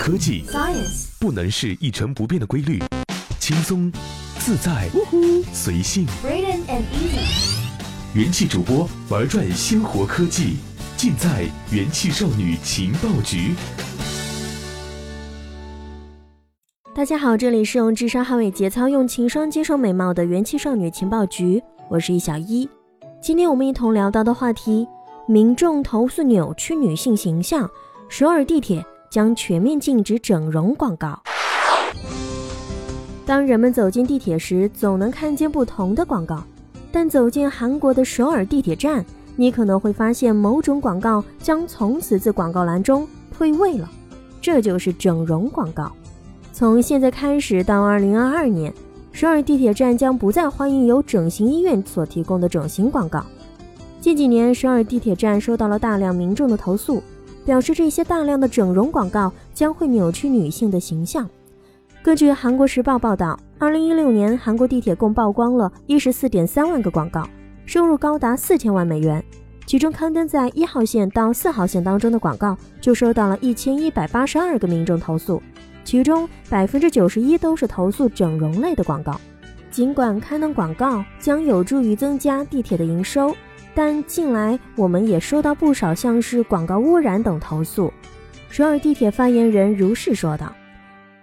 科技 Science 不能是一成不变的规律，轻松、自在、随性。Braden and Easy 元气主播玩转鲜活科技，尽在元气少女情报局。大家好，这里是用智商捍卫节操、用情商接受美貌的元气少女情报局，我是易小一。今天我们一同聊到的话题：民众投诉扭曲女性形象，首尔地铁将全面禁止整容广告。当人们走进地铁时，总能看见不同的广告，但走进韩国的首尔地铁站，你可能会发现某种广告将从此自广告栏中退位了，这就是整容广告。从现在开始到二零二二年，首尔地铁站将不再欢迎由整形医院所提供的整形广告。近几年，首尔地铁站收到了大量民众的投诉，表示这些大量的整容广告将会扭曲女性的形象。根据韩国时报报道，二零一六年韩国地铁共曝光了一十四点三万个广告，收入高达四千万美元。其中刊登在一号线到四号线当中的广告就收到了一千一百八十二个民众投诉。其中百分之九十一都是投诉整容类的广告。尽管刊登广告将有助于增加地铁的营收，但近来我们也收到不少像是广告污染等投诉。首尔地铁发言人如是说道：“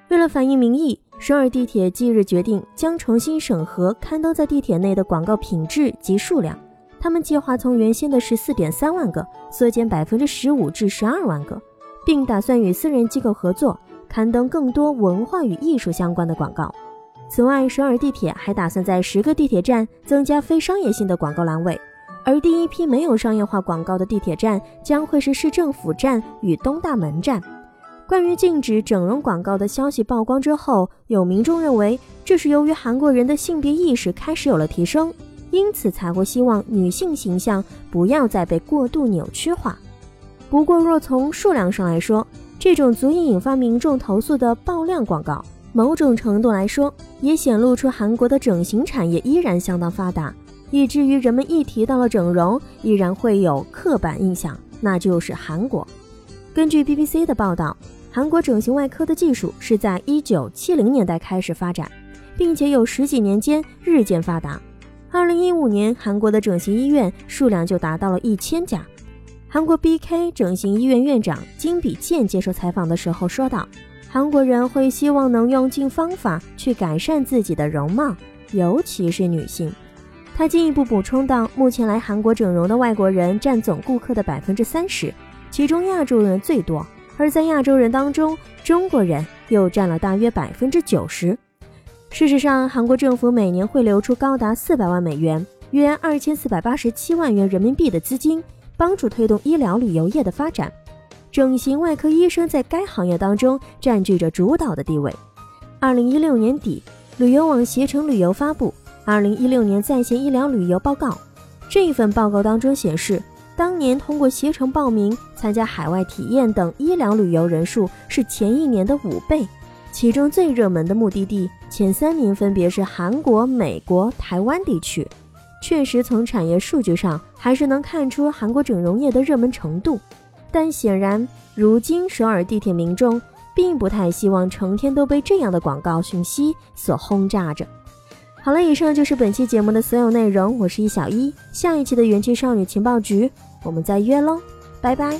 为了反映民意，首尔地铁近日决定将重新审核刊登在地铁内的广告品质及数量。他们计划从原先的十四点三万个缩减百分之十五至十二万个，并打算与私人机构合作。”刊登更多文化与艺术相关的广告。此外，首尔地铁还打算在十个地铁站增加非商业性的广告栏位，而第一批没有商业化广告的地铁站将会是市政府站与东大门站。关于禁止整容广告的消息曝光之后，有民众认为这是由于韩国人的性别意识开始有了提升，因此才会希望女性形象不要再被过度扭曲化。不过，若从数量上来说，这种足以引发民众投诉的爆量广告，某种程度来说，也显露出韩国的整形产业依然相当发达，以至于人们一提到了整容，依然会有刻板印象，那就是韩国。根据 BBC 的报道，韩国整形外科的技术是在1970年代开始发展，并且有十几年间日渐发达。2015年，韩国的整形医院数量就达到了一千家。韩国 BK 整形医院院长金比健接受采访的时候说道：“韩国人会希望能用尽方法去改善自己的容貌，尤其是女性。”他进一步补充道：“目前来韩国整容的外国人占总顾客的百分之三十，其中亚洲人最多，而在亚洲人当中，中国人又占了大约百分之九十。事实上，韩国政府每年会流出高达四百万美元（约二千四百八十七万元人民币）的资金。”帮助推动医疗旅游业的发展，整形外科医生在该行业当中占据着主导的地位。二零一六年底，旅游网携程旅游发布《二零一六年在线医疗旅游报告》。这一份报告当中显示，当年通过携程报名参加海外体验等医疗旅游人数是前一年的五倍，其中最热门的目的地前三名分别是韩国、美国、台湾地区。确实，从产业数据上还是能看出韩国整容业的热门程度，但显然，如今首尔地铁民众并不太希望成天都被这样的广告讯息所轰炸着。好了，以上就是本期节目的所有内容，我是一小一，下一期的元气少女情报局，我们再约喽，拜拜。